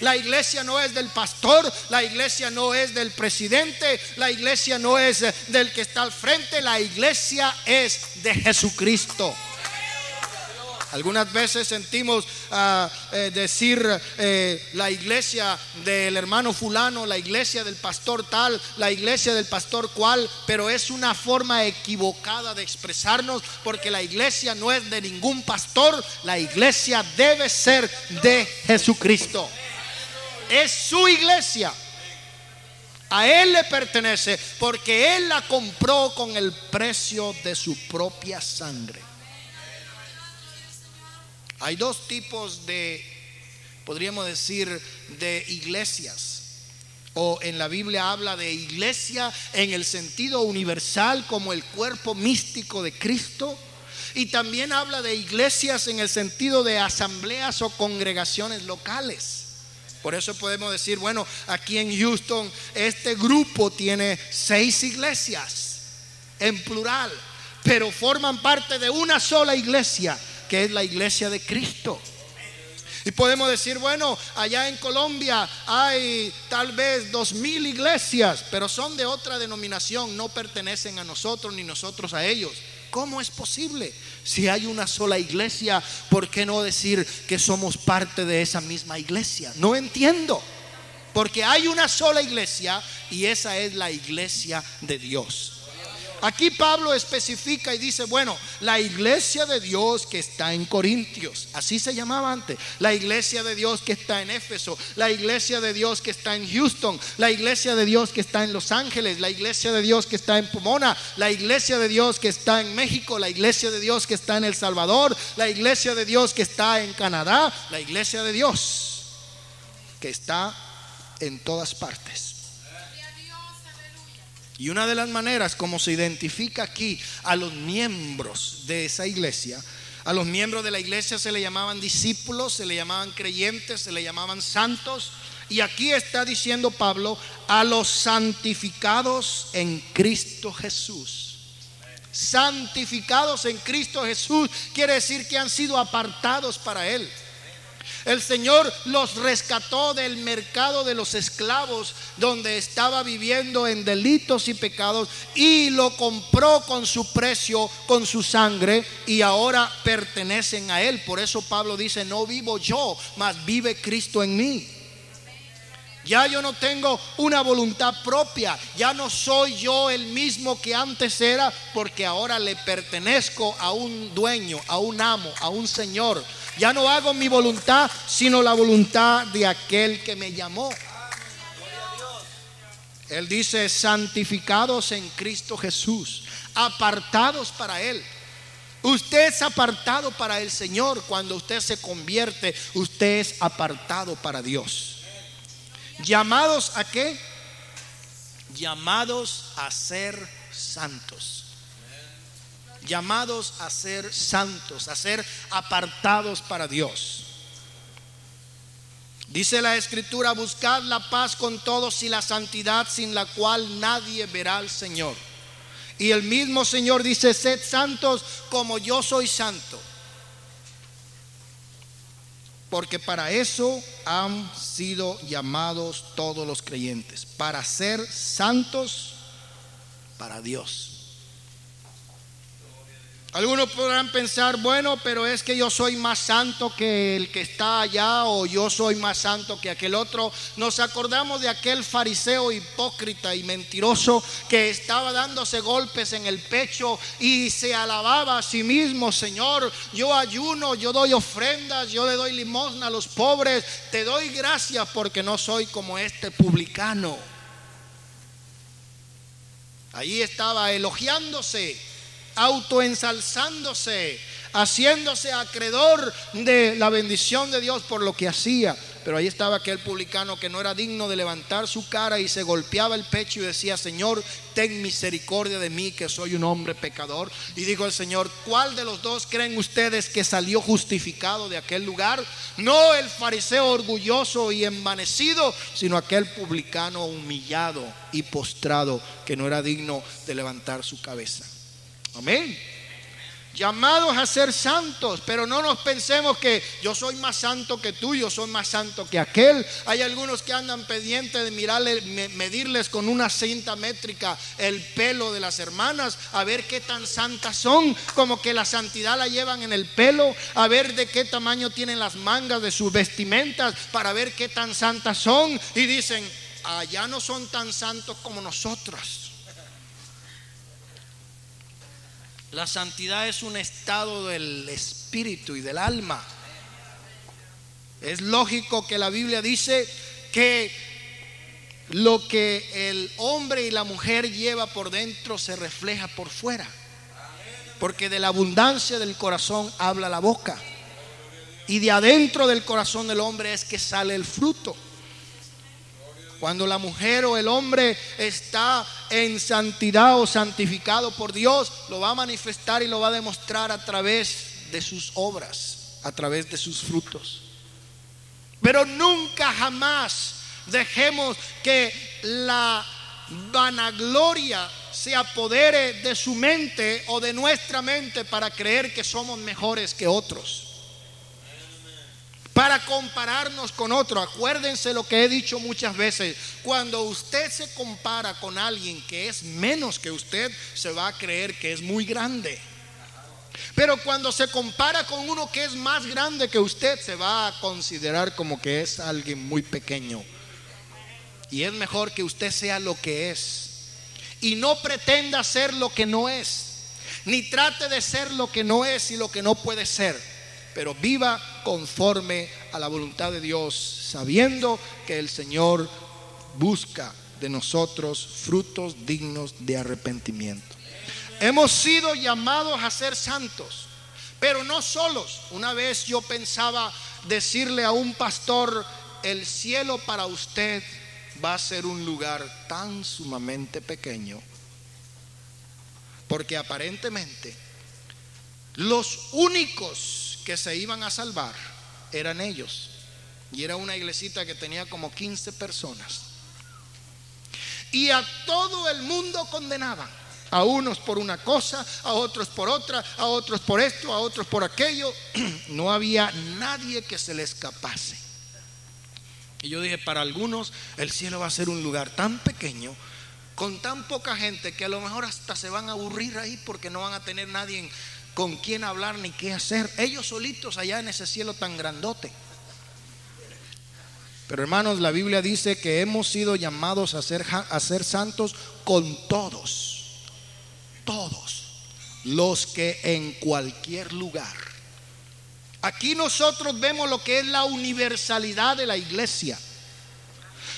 La iglesia no es del pastor, la iglesia no es del presidente, la iglesia no es del que está al frente, la iglesia es de Jesucristo. Algunas veces sentimos ah, eh, decir eh, la iglesia del hermano fulano, la iglesia del pastor tal, la iglesia del pastor cual, pero es una forma equivocada de expresarnos porque la iglesia no es de ningún pastor, la iglesia debe ser de Jesucristo. Es su iglesia. A Él le pertenece porque Él la compró con el precio de su propia sangre. Hay dos tipos de, podríamos decir, de iglesias. O en la Biblia habla de iglesia en el sentido universal como el cuerpo místico de Cristo. Y también habla de iglesias en el sentido de asambleas o congregaciones locales. Por eso podemos decir, bueno, aquí en Houston este grupo tiene seis iglesias en plural, pero forman parte de una sola iglesia que es la iglesia de Cristo. Y podemos decir, bueno, allá en Colombia hay tal vez dos mil iglesias, pero son de otra denominación, no pertenecen a nosotros ni nosotros a ellos. ¿Cómo es posible? Si hay una sola iglesia, ¿por qué no decir que somos parte de esa misma iglesia? No entiendo. Porque hay una sola iglesia y esa es la iglesia de Dios. Aquí Pablo especifica y dice, bueno, la iglesia de Dios que está en Corintios, así se llamaba antes, la iglesia de Dios que está en Éfeso, la iglesia de Dios que está en Houston, la iglesia de Dios que está en Los Ángeles, la iglesia de Dios que está en Pomona, la iglesia de Dios que está en México, la iglesia de Dios que está en El Salvador, la iglesia de Dios que está en Canadá, la iglesia de Dios que está en todas partes. Y una de las maneras como se identifica aquí a los miembros de esa iglesia, a los miembros de la iglesia se le llamaban discípulos, se le llamaban creyentes, se le llamaban santos. Y aquí está diciendo Pablo a los santificados en Cristo Jesús. Santificados en Cristo Jesús quiere decir que han sido apartados para Él. El Señor los rescató del mercado de los esclavos donde estaba viviendo en delitos y pecados y lo compró con su precio, con su sangre y ahora pertenecen a Él. Por eso Pablo dice, no vivo yo, mas vive Cristo en mí. Ya yo no tengo una voluntad propia. Ya no soy yo el mismo que antes era porque ahora le pertenezco a un dueño, a un amo, a un señor. Ya no hago mi voluntad, sino la voluntad de aquel que me llamó. Él dice, santificados en Cristo Jesús, apartados para Él. Usted es apartado para el Señor. Cuando usted se convierte, usted es apartado para Dios. ¿Llamados a qué? Llamados a ser santos llamados a ser santos, a ser apartados para Dios. Dice la escritura, buscad la paz con todos y la santidad sin la cual nadie verá al Señor. Y el mismo Señor dice, sed santos como yo soy santo. Porque para eso han sido llamados todos los creyentes, para ser santos para Dios. Algunos podrán pensar, bueno, pero es que yo soy más santo que el que está allá o yo soy más santo que aquel otro. Nos acordamos de aquel fariseo hipócrita y mentiroso que estaba dándose golpes en el pecho y se alababa a sí mismo, Señor, yo ayuno, yo doy ofrendas, yo le doy limosna a los pobres, te doy gracias porque no soy como este publicano. Ahí estaba elogiándose autoensalzándose, haciéndose acreedor de la bendición de Dios por lo que hacía. Pero ahí estaba aquel publicano que no era digno de levantar su cara y se golpeaba el pecho y decía, Señor, ten misericordia de mí que soy un hombre pecador. Y dijo el Señor, ¿cuál de los dos creen ustedes que salió justificado de aquel lugar? No el fariseo orgulloso y envanecido, sino aquel publicano humillado y postrado que no era digno de levantar su cabeza. Amén. Llamados a ser santos, pero no nos pensemos que yo soy más santo que tú, yo soy más santo que aquel. Hay algunos que andan pendientes de mirarle, medirles con una cinta métrica el pelo de las hermanas, a ver qué tan santas son, como que la santidad la llevan en el pelo, a ver de qué tamaño tienen las mangas de sus vestimentas, para ver qué tan santas son. Y dicen, allá no son tan santos como nosotros. La santidad es un estado del espíritu y del alma. Es lógico que la Biblia dice que lo que el hombre y la mujer lleva por dentro se refleja por fuera. Porque de la abundancia del corazón habla la boca. Y de adentro del corazón del hombre es que sale el fruto. Cuando la mujer o el hombre está en santidad o santificado por Dios, lo va a manifestar y lo va a demostrar a través de sus obras, a través de sus frutos. Pero nunca jamás dejemos que la vanagloria se apodere de su mente o de nuestra mente para creer que somos mejores que otros para compararnos con otro. Acuérdense lo que he dicho muchas veces. Cuando usted se compara con alguien que es menos que usted, se va a creer que es muy grande. Pero cuando se compara con uno que es más grande que usted, se va a considerar como que es alguien muy pequeño. Y es mejor que usted sea lo que es. Y no pretenda ser lo que no es. Ni trate de ser lo que no es y lo que no puede ser. Pero viva conforme a la voluntad de Dios, sabiendo que el Señor busca de nosotros frutos dignos de arrepentimiento. Hemos sido llamados a ser santos, pero no solos. Una vez yo pensaba decirle a un pastor, el cielo para usted va a ser un lugar tan sumamente pequeño, porque aparentemente los únicos que se iban a salvar eran ellos. Y era una iglesita que tenía como 15 personas. Y a todo el mundo condenaban. A unos por una cosa, a otros por otra, a otros por esto, a otros por aquello. No había nadie que se le escapase. Y yo dije, para algunos el cielo va a ser un lugar tan pequeño, con tan poca gente, que a lo mejor hasta se van a aburrir ahí porque no van a tener nadie con quien hablar ni qué hacer. Ellos solitos allá en ese cielo tan grandote. Pero hermanos, la Biblia dice que hemos sido llamados a ser, a ser santos con todos todos los que en cualquier lugar. Aquí nosotros vemos lo que es la universalidad de la iglesia.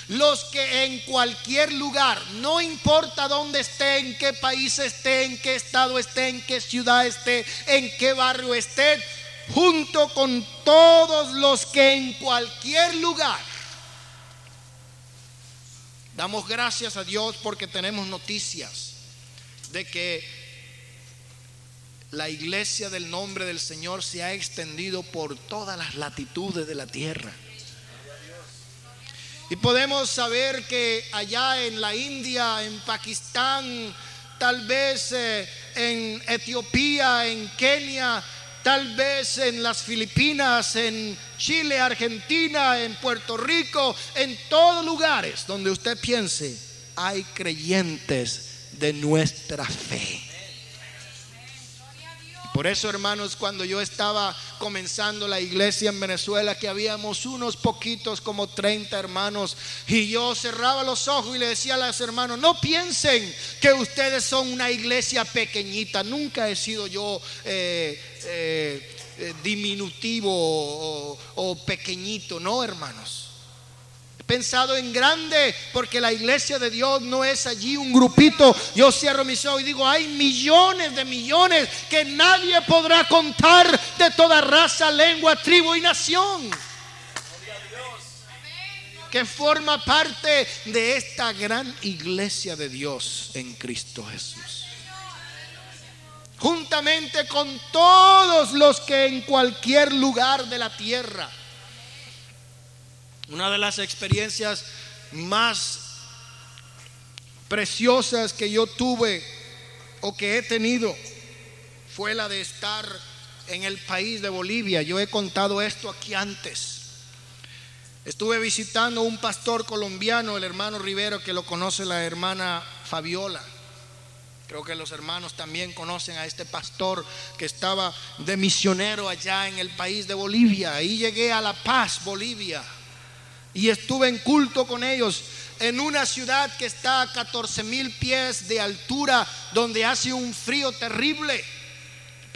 Los que en cualquier lugar, no importa dónde esté, en qué país esté, en qué estado esté, en qué ciudad esté, en qué barrio esté, junto con todos los que en cualquier lugar. Damos gracias a Dios porque tenemos noticias de que la iglesia del nombre del Señor se ha extendido por todas las latitudes de la tierra. Y podemos saber que allá en la India, en Pakistán, tal vez eh, en Etiopía, en Kenia, tal vez en las Filipinas, en Chile, Argentina, en Puerto Rico, en todos lugares donde usted piense, hay creyentes de nuestra fe. Por eso, hermanos, cuando yo estaba comenzando la iglesia en Venezuela, que habíamos unos poquitos, como 30 hermanos, y yo cerraba los ojos y le decía a los hermanos, no piensen que ustedes son una iglesia pequeñita. Nunca he sido yo eh, eh, eh, diminutivo o pequeñito, no, hermanos pensado en grande, porque la iglesia de Dios no es allí un grupito. Yo cierro mis ojos y digo, hay millones de millones que nadie podrá contar de toda raza, lengua, tribu y nación. Que forma parte de esta gran iglesia de Dios en Cristo Jesús. Juntamente con todos los que en cualquier lugar de la tierra una de las experiencias más preciosas que yo tuve o que he tenido fue la de estar en el país de Bolivia. Yo he contado esto aquí antes. Estuve visitando un pastor colombiano, el hermano Rivero, que lo conoce la hermana Fabiola. Creo que los hermanos también conocen a este pastor que estaba de misionero allá en el país de Bolivia. Ahí llegué a La Paz, Bolivia y estuve en culto con ellos en una ciudad que está a 14 mil pies de altura, donde hace un frío terrible.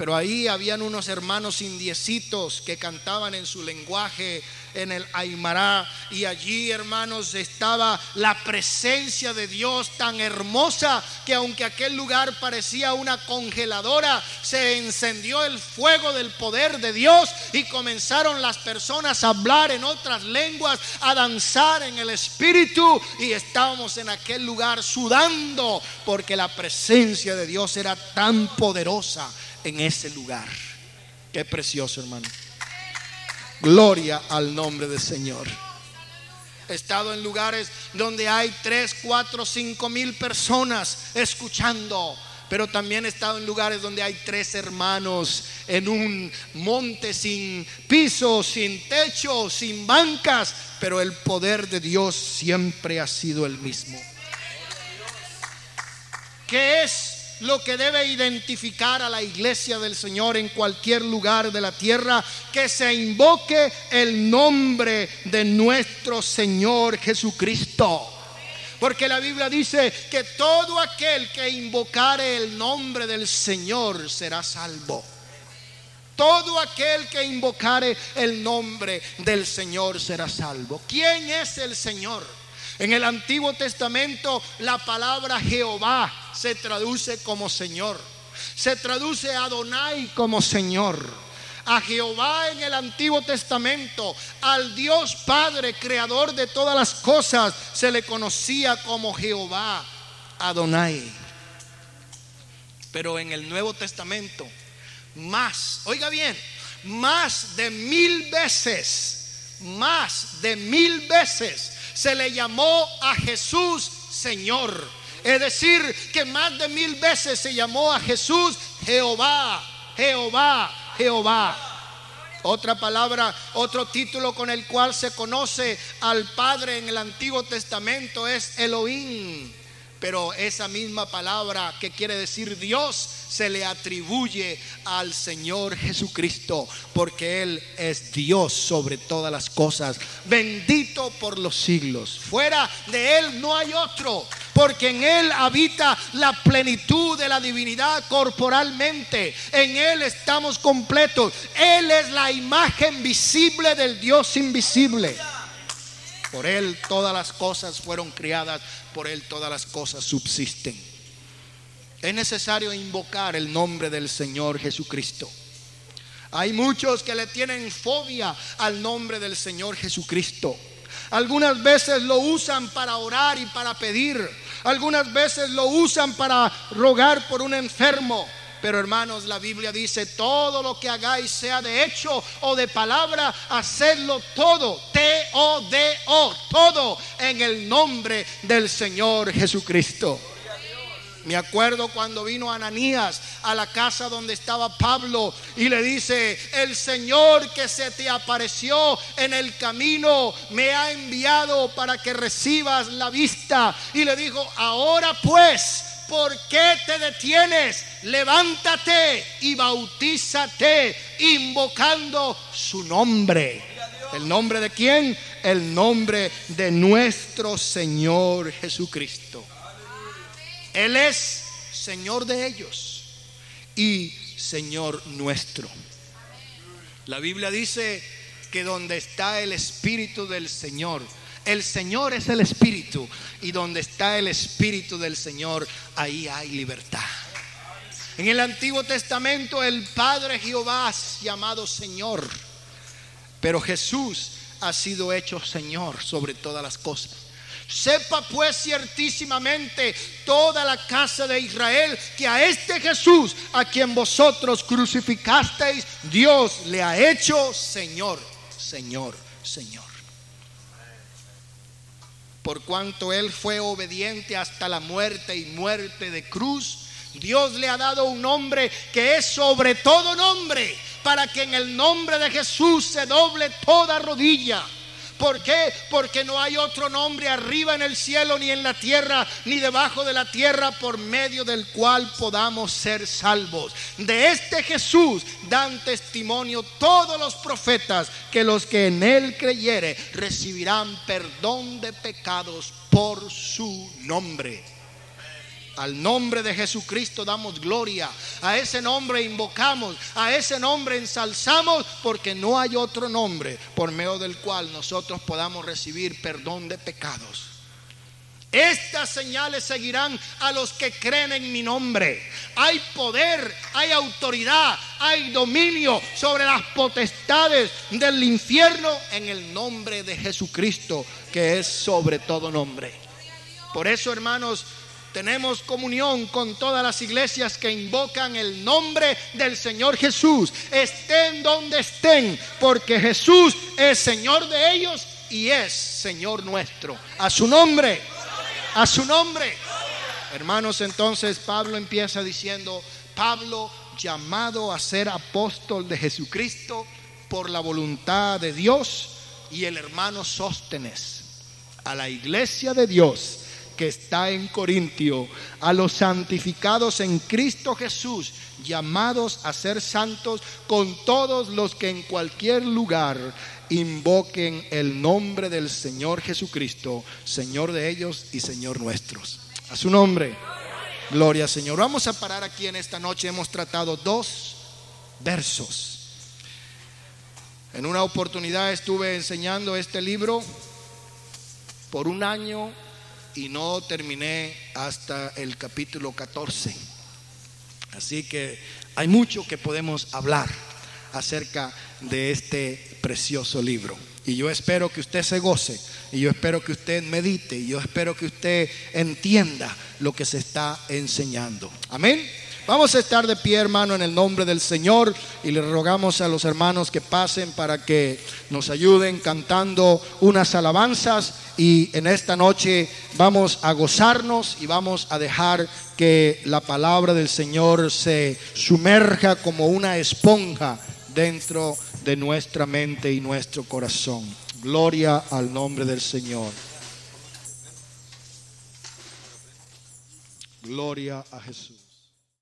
Pero ahí habían unos hermanos indiecitos que cantaban en su lenguaje en el Aymara. Y allí, hermanos, estaba la presencia de Dios tan hermosa que aunque aquel lugar parecía una congeladora, se encendió el fuego del poder de Dios y comenzaron las personas a hablar en otras lenguas, a danzar en el Espíritu. Y estábamos en aquel lugar sudando porque la presencia de Dios era tan poderosa en ese lugar. Qué precioso, hermano. Gloria al nombre del Señor. He estado en lugares donde hay 3, 4, 5 mil personas escuchando. Pero también he estado en lugares donde hay tres hermanos en un monte sin piso, sin techo, sin bancas. Pero el poder de Dios siempre ha sido el mismo. ¿Qué es lo que debe identificar a la iglesia del Señor en cualquier lugar de la tierra, que se invoque el nombre de nuestro Señor Jesucristo. Porque la Biblia dice que todo aquel que invocare el nombre del Señor será salvo. Todo aquel que invocare el nombre del Señor será salvo. ¿Quién es el Señor? En el Antiguo Testamento la palabra Jehová se traduce como Señor. Se traduce Adonai como Señor. A Jehová en el Antiguo Testamento, al Dios Padre, creador de todas las cosas, se le conocía como Jehová Adonai. Pero en el Nuevo Testamento más, oiga bien, más de mil veces, más de mil veces se le llamó a Jesús Señor. Es decir, que más de mil veces se llamó a Jesús Jehová, Jehová, Jehová. Otra palabra, otro título con el cual se conoce al Padre en el Antiguo Testamento es Elohim. Pero esa misma palabra que quiere decir Dios se le atribuye al Señor Jesucristo, porque Él es Dios sobre todas las cosas, bendito por los siglos. Fuera de Él no hay otro, porque en Él habita la plenitud de la divinidad corporalmente. En Él estamos completos. Él es la imagen visible del Dios invisible. Por Él todas las cosas fueron criadas, por Él todas las cosas subsisten. Es necesario invocar el nombre del Señor Jesucristo. Hay muchos que le tienen fobia al nombre del Señor Jesucristo. Algunas veces lo usan para orar y para pedir. Algunas veces lo usan para rogar por un enfermo. Pero hermanos, la Biblia dice, todo lo que hagáis, sea de hecho o de palabra, hacedlo todo, T-O-D-O, todo en el nombre del Señor Jesucristo. Me acuerdo cuando vino Ananías a la casa donde estaba Pablo y le dice, el Señor que se te apareció en el camino me ha enviado para que recibas la vista. Y le dijo, ahora pues, ¿por qué te detienes? Levántate y bautízate invocando su nombre. ¿El nombre de quién? El nombre de nuestro Señor Jesucristo. Él es Señor de ellos y Señor nuestro. La Biblia dice que donde está el Espíritu del Señor, el Señor es el Espíritu y donde está el Espíritu del Señor, ahí hay libertad. En el Antiguo Testamento el Padre Jehová es llamado Señor, pero Jesús ha sido hecho Señor sobre todas las cosas. Sepa pues ciertísimamente toda la casa de Israel que a este Jesús, a quien vosotros crucificasteis, Dios le ha hecho Señor, Señor, Señor. Por cuanto Él fue obediente hasta la muerte y muerte de cruz, Dios le ha dado un nombre que es sobre todo nombre, para que en el nombre de Jesús se doble toda rodilla ¿Por qué? Porque no hay otro nombre arriba en el cielo, ni en la tierra, ni debajo de la tierra, por medio del cual podamos ser salvos. De este Jesús dan testimonio todos los profetas que los que en él creyere recibirán perdón de pecados por su nombre. Al nombre de Jesucristo damos gloria. A ese nombre invocamos. A ese nombre ensalzamos porque no hay otro nombre por medio del cual nosotros podamos recibir perdón de pecados. Estas señales seguirán a los que creen en mi nombre. Hay poder, hay autoridad, hay dominio sobre las potestades del infierno en el nombre de Jesucristo, que es sobre todo nombre. Por eso, hermanos, tenemos comunión con todas las iglesias que invocan el nombre del Señor Jesús. Estén donde estén, porque Jesús es Señor de ellos y es Señor nuestro. A su nombre, a su nombre. Hermanos, entonces Pablo empieza diciendo, Pablo llamado a ser apóstol de Jesucristo por la voluntad de Dios y el hermano Sóstenes a la iglesia de Dios que está en Corintio, a los santificados en Cristo Jesús, llamados a ser santos con todos los que en cualquier lugar invoquen el nombre del Señor Jesucristo, Señor de ellos y Señor nuestros. A su nombre. Gloria Señor. Vamos a parar aquí en esta noche. Hemos tratado dos versos. En una oportunidad estuve enseñando este libro por un año y no terminé hasta el capítulo 14. Así que hay mucho que podemos hablar acerca de este precioso libro. Y yo espero que usted se goce, y yo espero que usted medite, y yo espero que usted entienda lo que se está enseñando. Amén. Vamos a estar de pie, hermano, en el nombre del Señor y le rogamos a los hermanos que pasen para que nos ayuden cantando unas alabanzas y en esta noche vamos a gozarnos y vamos a dejar que la palabra del Señor se sumerja como una esponja dentro de nuestra mente y nuestro corazón. Gloria al nombre del Señor. Gloria a Jesús.